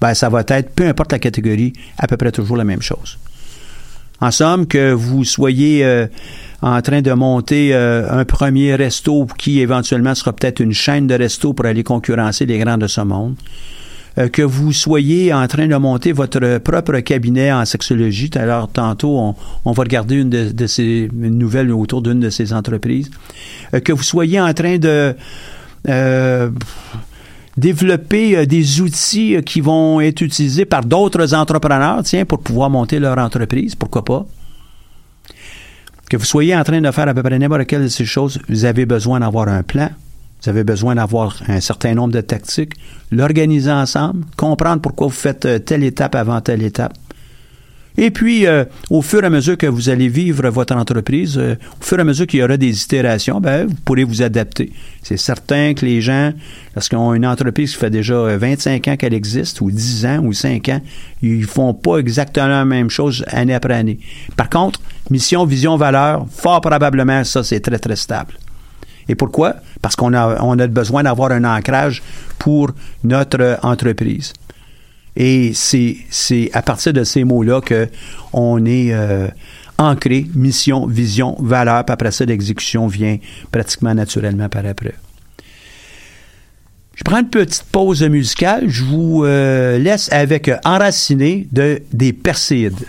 ben, ça va être, peu importe la catégorie, à peu près toujours la même chose. En somme, que vous soyez euh, en train de monter un premier resto qui éventuellement sera peut-être une chaîne de restos pour aller concurrencer les grands de ce monde, euh, que vous soyez en train de monter votre propre cabinet en sexologie. Alors, tantôt, on, va regarder une de, ces nouvelles autour d'une de ces entreprises. Euh, que vous soyez en train de euh, développer des outils qui vont être utilisés par d'autres entrepreneurs, tiens, pour pouvoir monter leur entreprise, pourquoi pas? Que vous soyez en train de faire à peu près n'importe quelle de ces choses, vous avez besoin d'avoir un plan, vous avez besoin d'avoir un certain nombre de tactiques, l'organiser ensemble, comprendre pourquoi vous faites euh, telle étape avant telle étape. Et puis, euh, au fur et à mesure que vous allez vivre votre entreprise, euh, au fur et à mesure qu'il y aura des itérations, ben, vous pourrez vous adapter. C'est certain que les gens, lorsqu'ils ont une entreprise qui fait déjà 25 ans qu'elle existe, ou 10 ans, ou 5 ans, ils font pas exactement la même chose année après année. Par contre, mission, vision, valeur, fort probablement, ça, c'est très, très stable. Et pourquoi? Parce qu'on a, on a besoin d'avoir un ancrage pour notre entreprise. Et c'est, c'est à partir de ces mots-là que on est euh, ancré, mission, vision, valeur, puis après ça, l'exécution vient pratiquement naturellement par après. Je prends une petite pause musicale. Je vous euh, laisse avec Enraciné de des Perséides.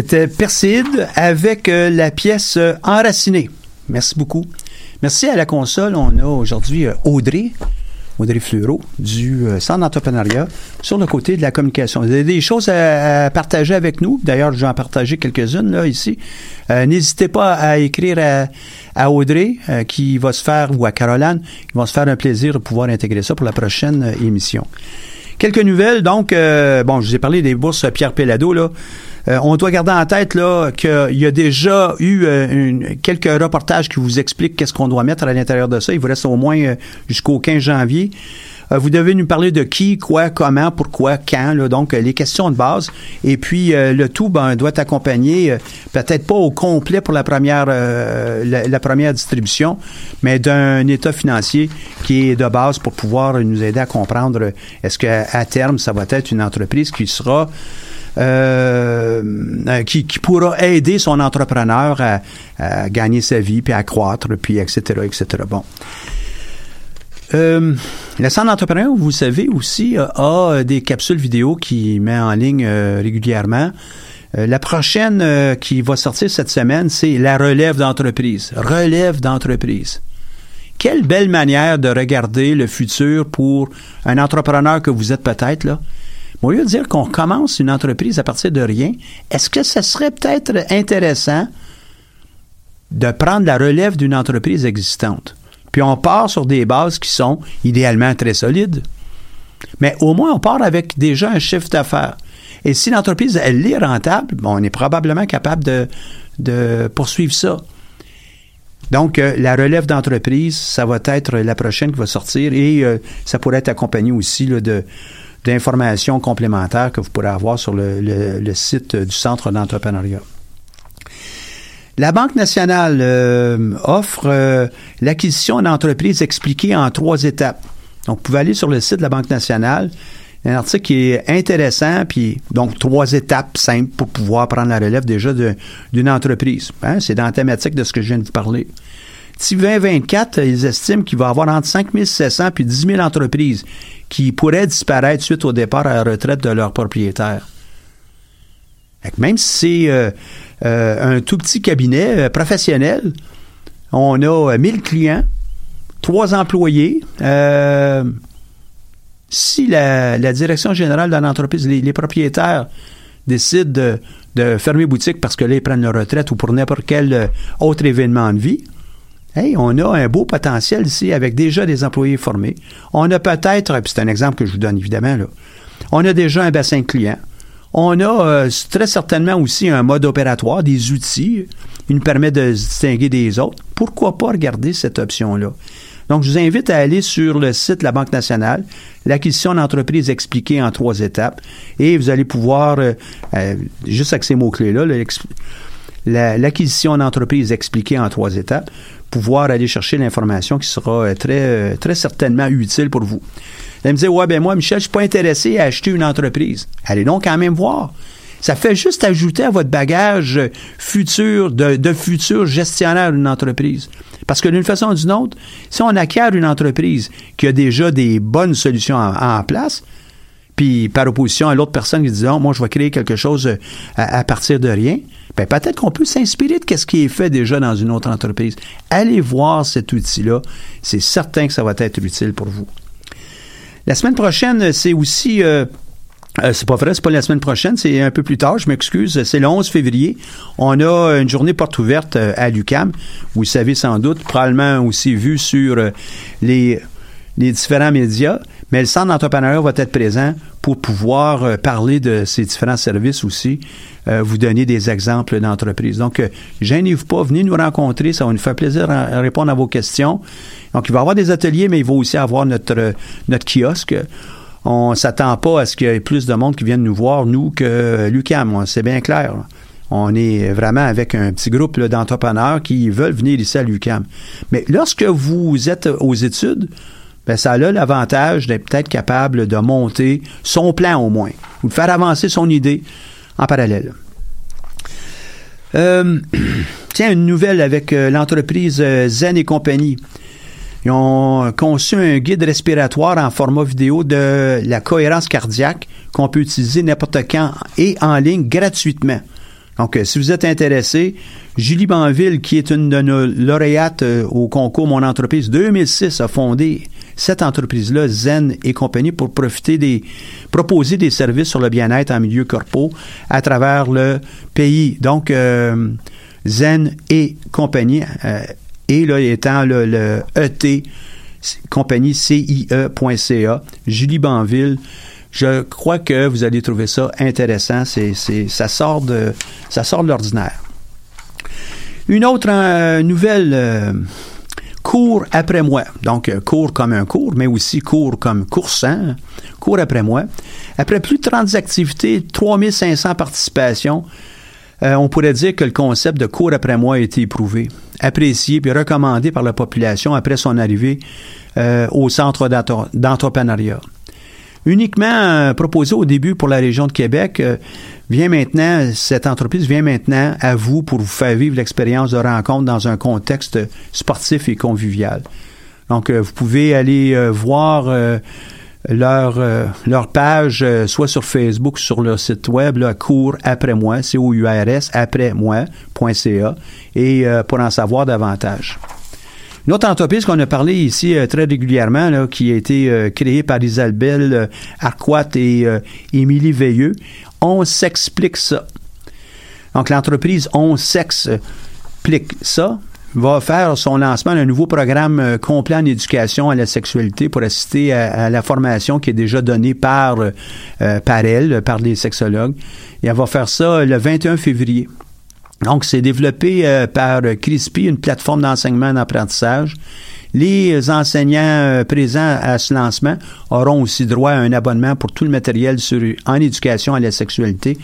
C'était Perside avec euh, la pièce euh, Enracinée. Merci beaucoup. Merci à la console. On a aujourd'hui euh, Audrey. Audrey Fleureau du Centre d'entrepreneuriat sur le côté de la communication. Vous avez des choses à, partager avec nous? D'ailleurs, j'en ai partagé quelques-unes là ici. N'hésitez pas à écrire à, Audrey qui va se faire ou à Caroline qui vont se faire un plaisir de pouvoir intégrer ça pour la prochaine émission. Quelques nouvelles, donc, bon, je vous ai parlé des bourses Pierre Pellado, là. Euh, on doit garder en tête là qu'il y a déjà eu euh, quelques reportages qui vous expliquent qu'est-ce qu'on doit mettre à l'intérieur de ça. Il vous reste au moins euh, jusqu'au 15 janvier. Euh, vous devez nous parler de qui, quoi, comment, pourquoi, quand. Donc, les questions de base. Et puis, le tout ben, doit euh, peut-être pas au complet pour la première, la, la première distribution, mais d'un état financier qui est de base pour pouvoir nous aider à comprendre est-ce qu'à à terme, ça va être une entreprise qui sera euh, euh, qui, pourra aider son entrepreneur à, gagner sa vie, puis à croître, puis etc., etc. Bon. Euh, le Centre d'entrepreneuriat, vous savez aussi, a des capsules vidéo qui met en ligne régulièrement. La prochaine qui va sortir cette semaine, c'est la relève d'entreprise. Relève d'entreprise. Quelle belle manière de regarder le futur pour un entrepreneur que vous êtes peut-être là. Au lieu de dire qu'on commence une entreprise à partir de rien, est-ce que ce serait peut-être intéressant de prendre la relève d'une entreprise existante? Puis on part sur des bases qui sont idéalement très solides. Mais au moins, on part avec déjà un chiffre d'affaires. Et si l'entreprise, elle est rentable, bon, on est probablement capable de, de poursuivre ça. Donc, euh, la relève d'entreprise, ça va être la prochaine qui va sortir et euh, ça pourrait être accompagné aussi de d'informations complémentaires que vous pourrez avoir sur le, le- site du Centre d'entrepreneuriat. La Banque nationale euh, offre euh, l'acquisition d'entreprises expliquée en trois étapes. Donc, vous pouvez aller sur le site de la Banque nationale. Un article qui est intéressant, puis donc trois étapes simples pour pouvoir prendre la relève déjà d'une entreprise. Hein, C'est dans la thématique de ce que je viens de vous parler. Si 2024, ils estiment qu'il va y avoir entre 5 700 puis 10 000 entreprises qui pourraient disparaître suite au départ à la retraite de leurs propriétaires. Fait que même si c'est euh, euh, un tout petit cabinet euh, professionnel, on a euh, 1000 clients, trois employés. si la, direction générale de l'entreprise, les, propriétaires décident de, de fermer boutique parce que là, ils prennent leur retraite ou pour n'importe quel autre événement de vie, Hey, on a un beau potentiel ici avec déjà des employés formés. On a peut-être, c'est un exemple que je vous donne évidemment, là, on a déjà un bassin de clients. On a euh, très certainement aussi un mode opératoire, des outils qui nous permet de se distinguer des autres. Pourquoi pas regarder cette option-là? Donc, je vous invite à aller sur le site de la Banque nationale, l'acquisition d'entreprise expliquée en trois étapes, et vous allez pouvoir, euh, euh, juste avec ces mots-clés-là, l'ex- la- l'acquisition d'entreprise expliquée en trois étapes, pouvoir aller chercher l'information qui sera euh, très, euh, très certainement utile pour vous. Allez me dire, ouais, ben moi, Michel, je suis pas intéressé à acheter une entreprise. Allez donc quand même voir. Ça fait juste ajouter à votre bagage futur, de, de futur gestionnaire d'une entreprise. Parce que d'une façon ou d'une autre, si on acquiert une entreprise qui a déjà des bonnes solutions en place, puis par opposition à l'autre personne qui dit non, moi je vais créer quelque chose euh, à, partir de rien, ben peut-être qu'on peut s'inspirer de ce qui est fait déjà dans une autre entreprise. Allez voir cet outil-là, c'est certain que ça va être utile pour vous. La semaine prochaine, c'est aussi euh, euh, c'est pas vrai, c'est pas la semaine prochaine, c'est un peu plus tard, je m'excuse. C'est le 11 février. On a une journée porte ouverte à l'UCAM. Vous le savez sans doute, probablement aussi vu sur les différents médias. Mais le centre d'entrepreneuriat va être présent pour pouvoir euh, parler de ces différents services aussi, euh, vous donner des exemples d'entreprises. Donc, euh, gênez-vous pas, venez nous rencontrer, ça va nous faire plaisir à, répondre à vos questions. Donc, il va y avoir des ateliers, mais il va aussi avoir notre, euh, notre kiosque. On s'attend pas à ce qu'il y ait plus de monde qui vienne nous voir, nous, que l'UCAM. C'est bien clair. On est vraiment avec un petit groupe d'entrepreneurs qui veulent venir ici à l'UCAM. Mais lorsque vous êtes aux études, ben ça a l'avantage d'être peut-être capable de monter son plan au moins, ou de faire avancer son idée en parallèle. Euh, tiens, une nouvelle avec euh, l'entreprise euh, Zen et compagnie. Ils ont conçu un guide respiratoire en format vidéo de la cohérence cardiaque qu'on peut utiliser n'importe quand et en ligne gratuitement. Donc, si vous êtes intéressé, Julie Banville, qui est une de nos lauréates au concours Mon entreprise 2006, a fondé cette entreprise-là, Zen et compagnie, pour profiter des, proposer des services sur le bien-être en milieu corpo à travers le pays. Donc, Zen et compagnie, et là étant le, le ET, compagnie CIE.ca, Julie Banville. Je crois que vous allez trouver ça intéressant. C'est, ça sort de, ça sort de l'ordinaire. Une autre euh, nouvelle euh, cours après moi. Donc, euh, cours comme un cours, mais aussi cours comme coursant. Cours après moi. Après plus de 30 activités, 3500 participations, on pourrait dire que le concept de cours après moi a été éprouvé apprécié puis recommandé par la population après son arrivée euh, au centre d'entrepreneuriat. Uniquement euh, proposé au début pour la région de Québec, euh, vient maintenant, cette entreprise vient maintenant à vous pour vous faire vivre l'expérience de rencontre dans un contexte sportif et convivial. Donc, vous pouvez aller voir leur, euh, leur page, euh, soit sur Facebook, sur leur site web, là, cours après moi, C-O-U-R-S, après moi.ca, et euh, pour en savoir davantage. Une autre entreprise qu'on a parlé ici très régulièrement, qui a été créée par Isabelle Arquat et Émilie Veilleux, on s'explique ça. Donc l'entreprise On s'explique ça va faire son lancement d'un nouveau programme euh, complet en éducation à la sexualité pour assister à, la formation qui est déjà donnée par, euh, par elle, par les sexologues. Et elle va faire ça le 21 février. Donc, c'est développé euh, par CRISPy, une plateforme d'enseignement et d'apprentissage. Les enseignants présents à ce lancement auront aussi droit à un abonnement pour tout le matériel sur, en éducation à la sexualité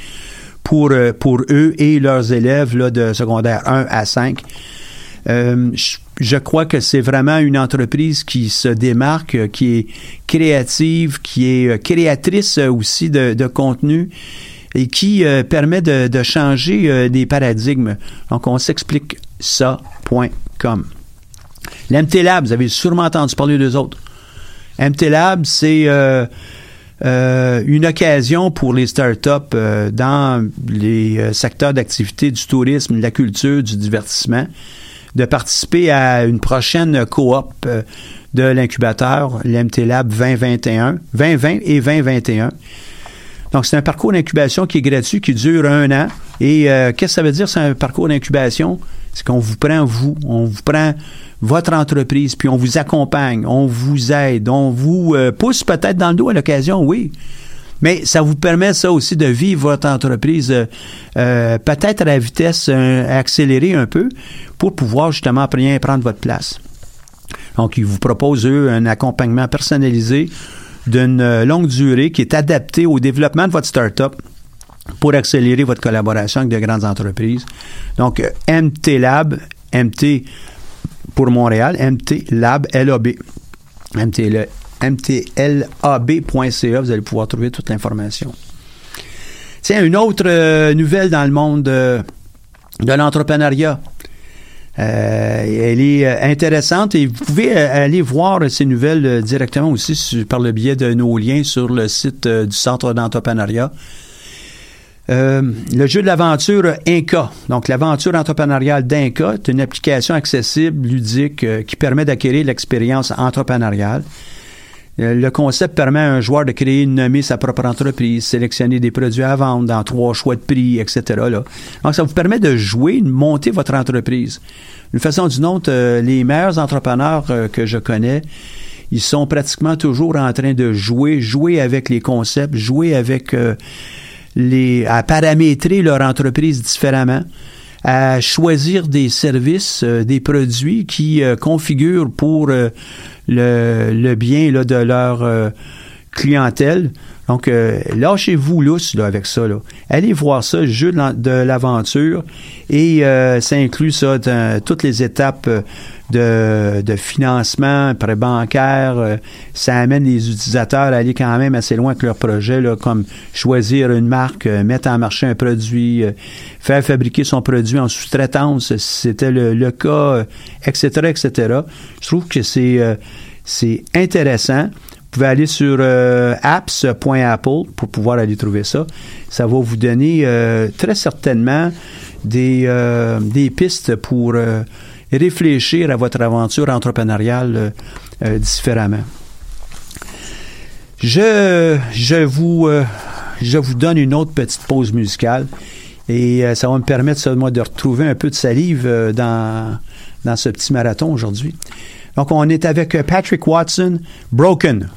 pour, pour eux et leurs élèves là, de secondaire 1 à 5. Euh, je, crois que c'est vraiment une entreprise qui se démarque, euh, qui est créative, qui est euh, créatrice aussi de, contenu et qui permet de, changer des paradigmes. Donc, on s'explique ça.com. L'MT Lab, vous avez sûrement entendu parler d'eux autres. MT Lab, c'est une occasion pour les startups dans les secteurs d'activité du tourisme, de la culture, du divertissement de participer à une prochaine coop euh, de l'incubateur, l'MT Lab 2021, 2020 et 2021. Donc, c'est un parcours d'incubation qui est gratuit, qui dure un an. Et euh, qu'est-ce que ça veut dire, c'est un parcours d'incubation? C'est qu'on vous prend, vous, on vous prend votre entreprise, puis on vous accompagne, on vous aide, on vous euh, pousse peut-être dans le dos à l'occasion, oui. Mais ça vous permet ça aussi de vivre votre entreprise euh, peut-être à la vitesse accélérée un peu pour pouvoir justement prendre votre place. Donc, ils vous proposent, eux, un accompagnement personnalisé d'une longue durée qui est adapté au développement de votre start-up pour accélérer votre collaboration avec de grandes entreprises. Donc, MT Lab, MT pour Montréal, MT Lab, LAB. MT, mtlab.ca. Vous allez pouvoir trouver toute l'information. Tiens, une autre euh, nouvelle dans le monde euh, de l'entrepreneuriat. Euh, elle est intéressante et vous pouvez aller voir ces nouvelles directement aussi par le biais de nos liens sur le site du Centre d'entrepreneuriat. le jeu de l'aventure Inca, donc l'aventure entrepreneuriale d'Inca, est une application accessible, ludique, qui permet d'acquérir l'expérience entrepreneuriale. Euh, le concept permet à un joueur de créer nommer sa propre entreprise, sélectionner des produits à vendre dans trois choix de prix, etc. Là. Donc, ça vous permet de jouer, de monter votre entreprise. D'une façon ou d'une autre, euh, les meilleurs entrepreneurs euh, que je connais, ils sont pratiquement toujours en train de jouer, jouer avec les concepts, jouer avec les, à paramétrer leur entreprise différemment à choisir des services, des produits qui configurent pour le, bien de leur euh, clientèle. Donc, euh, lâchez-vous lousse là, avec ça. Là. Allez voir ça, jeu de l'aventure. Et euh, ça inclut ça dans toutes les étapes de, de financement, prêt bancaire. ça amène les utilisateurs à aller quand même assez loin avec leur projet, là, comme choisir une marque, mettre en marché un produit, faire fabriquer son produit en sous-traitance, si c'était le, le, cas, etc., etc. Je trouve que c'est c'est intéressant. Pouvez aller sur euh, apps.apple pour pouvoir aller trouver ça. Ça va vous donner euh, très certainement des, euh, des pistes pour euh, réfléchir à votre aventure entrepreneuriale différemment. Je, je, vous, je vous donne une autre petite pause musicale et ça va me permettre, moi, de retrouver un peu de salive dans, dans ce petit marathon aujourd'hui. Donc, on est avec Patrick Watson, Broken.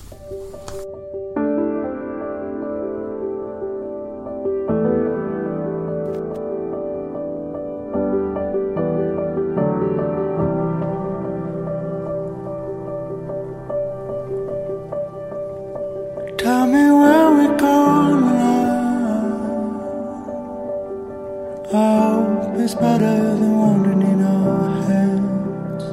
Better than wandering in our heads.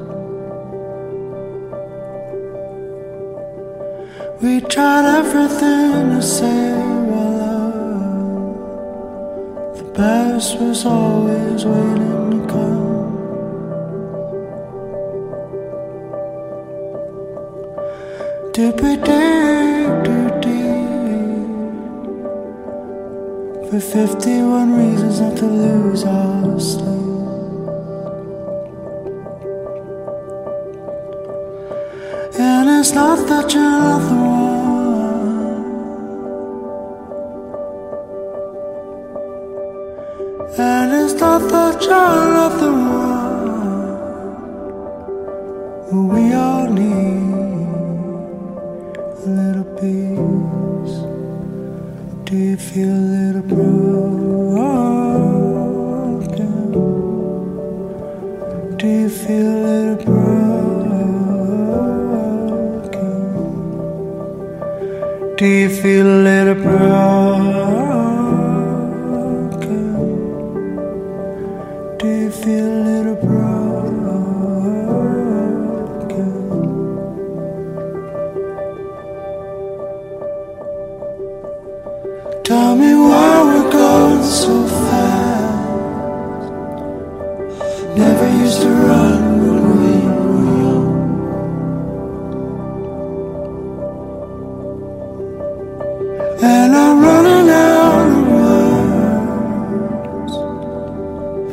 We tried everything to save our love. The best was always waiting to come. Did we dig for 51 reasons not to lose our sleep? And it's not that you're not the one. And it's not that you're not the one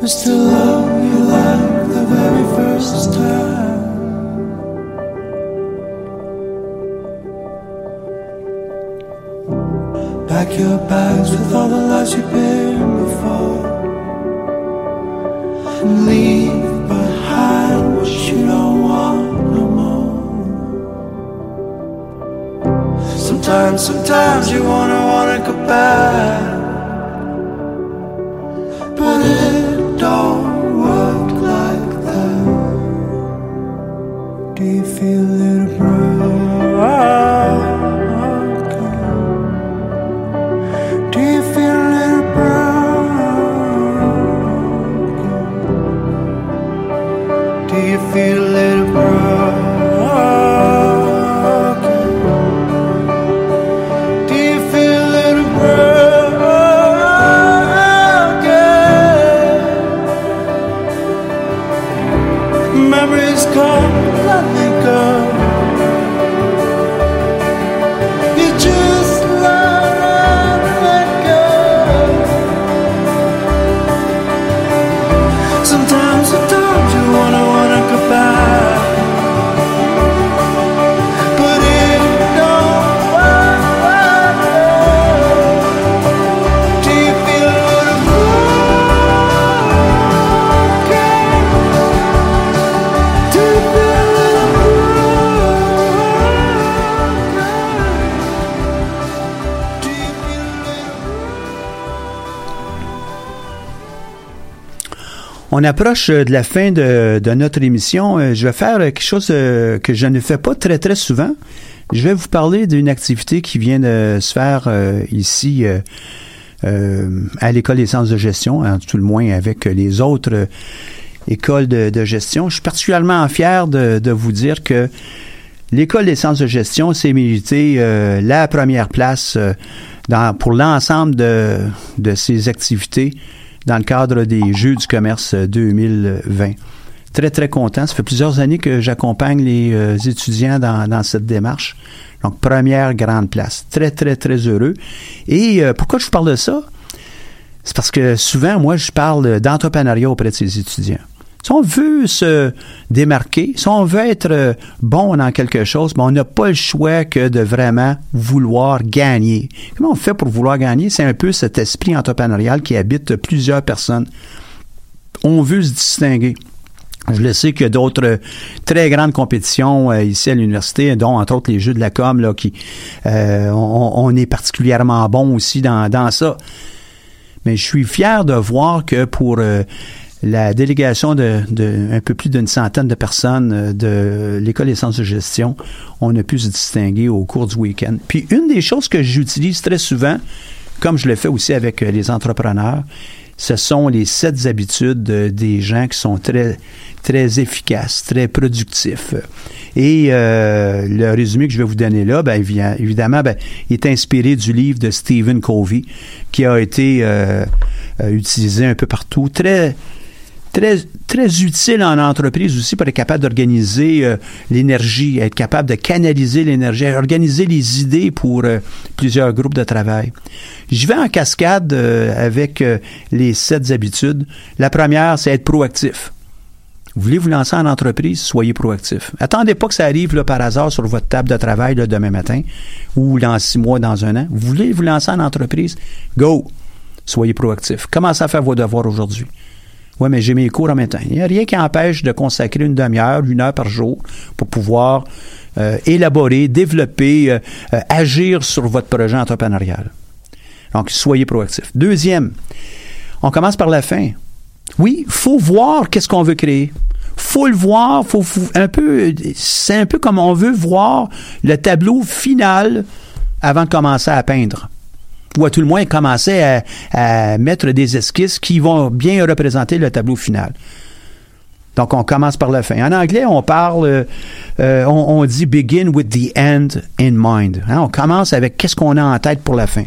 But still love you like the very first time. Pack your bags with all the lies you've been before. And leave behind what you don't want no more. Sometimes, sometimes you wanna, wanna go back. On approche euh, de la fin de, notre émission. Euh, Je vais faire euh, quelque chose que je ne fais pas très très souvent. Je vais vous parler d'une activité qui vient de se faire ici à l'école des sciences de gestion, en tout le moins avec les autres écoles de, gestion. Je suis particulièrement fier de, vous dire que l'école des sciences de gestion s'est mérité euh, la première place pour l'ensemble de, de activités dans le cadre des Jeux du commerce 2020. Très, très content. Ça fait plusieurs années que j'accompagne les euh, étudiants dans, dans cette démarche. Donc, première grande place. Très, très, très heureux. Et euh, pourquoi je vous parle de ça? C'est parce que souvent, moi, je parle d'entrepreneuriat auprès de ces étudiants. Si on veut se démarquer, si on veut être euh, bon dans quelque chose, ben on n'a pas le choix que de vraiment vouloir gagner. Comment on fait pour vouloir gagner? C'est un peu cet esprit entrepreneurial qui habite plusieurs personnes. On veut se distinguer. Je le sais qu'il y a d'autres très grandes compétitions euh, ici à l'université, dont entre autres les Jeux de la com, là, qui euh, on, est particulièrement bon aussi dans, dans ça. Mais je suis fier de voir que pour euh, la délégation de, un peu plus d'une centaine de personnes euh, de l'école des sciences de gestion, on a pu se distinguer au cours du week-end. Puis une des choses que j'utilise très souvent, comme je le fais aussi avec euh, les entrepreneurs, ce sont les sept habitudes des gens qui sont très très efficaces, très productifs. Et euh, le résumé que je vais vous donner là, ben, évidemment, il est inspiré du livre de Stephen Covey, qui a été utilisé un peu partout. Très très, très utile en entreprise aussi pour être capable d'organiser euh, l'énergie, être capable de canaliser l'énergie, organiser les idées pour euh, plusieurs groupes de travail. Je vais en cascade euh, avec les sept habitudes. La première, c'est être proactif. Vous voulez vous lancer en entreprise, soyez proactif. Attendez pas que ça arrive là, par hasard sur votre table de travail là, demain matin ou dans six mois, dans un an. Vous voulez vous lancer en entreprise, go! Soyez proactif. Commencez à faire vos devoirs aujourd'hui. Oui, mais j'ai mes cours en même temps. Il n'y a rien qui empêche de consacrer une demi-heure, une heure par jour pour pouvoir euh, élaborer, développer, euh, euh, agir sur votre projet entrepreneurial. Donc, soyez proactif. Deuxième, on commence par la fin. Oui, faut voir qu'est-ce qu'on veut créer. Faut le voir, faut, faut un peu, c'est un peu comme on veut voir le tableau final avant de commencer à peindre ou à tout le moins commencer à, mettre des esquisses qui vont bien représenter le tableau final. Donc, on commence par la fin. En anglais, on parle, euh, on, dit begin with the end in mind. Hein, on commence avec qu'est-ce qu'on a en tête pour la fin.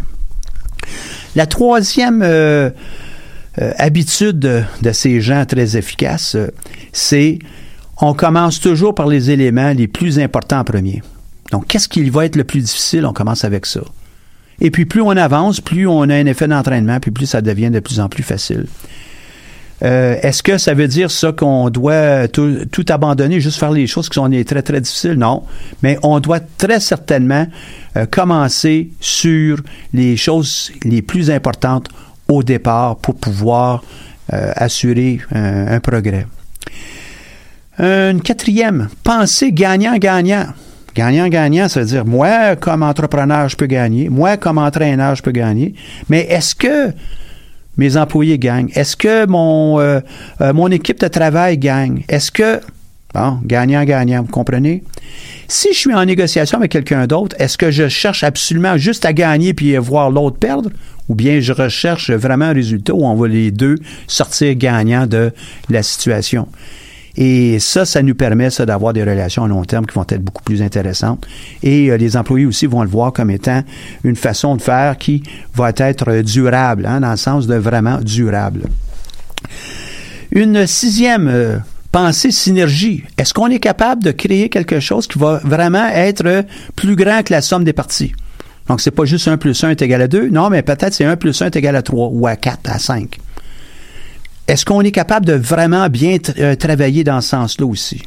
La troisième euh, euh, habitude de, de, ces gens très efficaces, c'est on commence toujours par les éléments les plus importants en premier. Donc, qu'est-ce qui va être le plus difficile? On commence avec ça. Et puis plus on avance, plus on a un effet d'entraînement, puis plus ça devient de plus en plus facile. Euh, Est-ce que ça veut dire ça qu'on doit tout, abandonner, juste faire les choses qui sont très, très difficiles? Non. Mais on doit très certainement euh, commencer sur les choses les plus importantes au départ pour pouvoir euh, assurer un, un progrès. Une quatrième, penser gagnant-gagnant. Gagnant-gagnant, ça veut dire, moi, comme entrepreneur, je peux gagner. Moi, comme entraîneur, je peux gagner. Mais est-ce que mes employés gagnent? Est-ce que mon, euh, euh, mon équipe de travail gagne? Est-ce que... Bon, gagnant-gagnant, vous comprenez? Si je suis en négociation avec quelqu'un d'autre, est-ce que je cherche absolument juste à gagner puis voir l'autre perdre? Ou bien je recherche vraiment un résultat où on va les deux sortir gagnants de la situation? Et ça, ça nous permet ça d'avoir des relations à long terme qui vont être beaucoup plus intéressantes. Et euh, les employés aussi vont le voir comme étant une façon de faire qui va être durable, hein, dans le sens de vraiment durable. Une sixième euh, pensée synergie. Est-ce qu'on est capable de créer quelque chose qui va vraiment être plus grand que la somme des parties? Donc, c'est pas juste 1 plus 1 est égal à 2. Non, mais peut-être c'est 1 plus 1 est égal à 3 ou à 4, à 5. Est-ce qu'on est capable de vraiment bien euh, travailler dans ce sens-là aussi?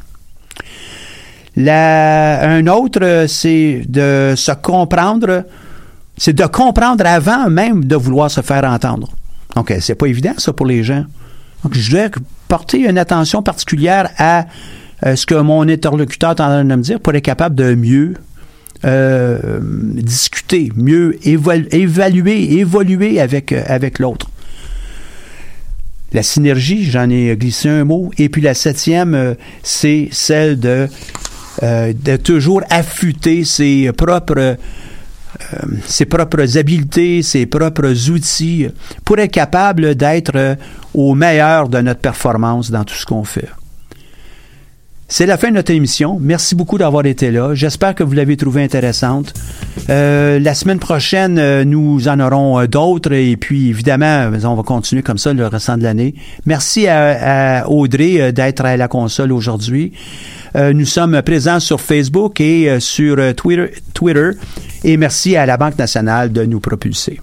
Un autre, euh, c'est de se comprendre, c'est de comprendre avant même de vouloir se faire entendre. Donc, euh, c'est pas évident, ça, pour les gens. Donc, je dois porter une attention particulière à ce que mon interlocuteur est en train de me dire pour être capable de mieux discuter, mieux évaluer, évoluer avec l'autre. La synergie, j'en ai glissé un mot. Et puis la septième, euh, c'est celle de, euh, de toujours affûter ses propres euh, ses propres habiletés, ses propres outils pour être capable d'être au meilleur de notre performance dans tout ce qu'on fait. C'est la fin de notre émission. Merci beaucoup d'avoir été là. J'espère que vous l'avez trouvée intéressante. Euh, la semaine prochaine, euh, nous en aurons euh, d'autres et puis évidemment, on va continuer comme ça le restant de l'année. Merci à, à Audrey d'être à la console aujourd'hui. Nous sommes présents sur Facebook et sur Twitter, Twitter et merci à la Banque nationale de nous propulser.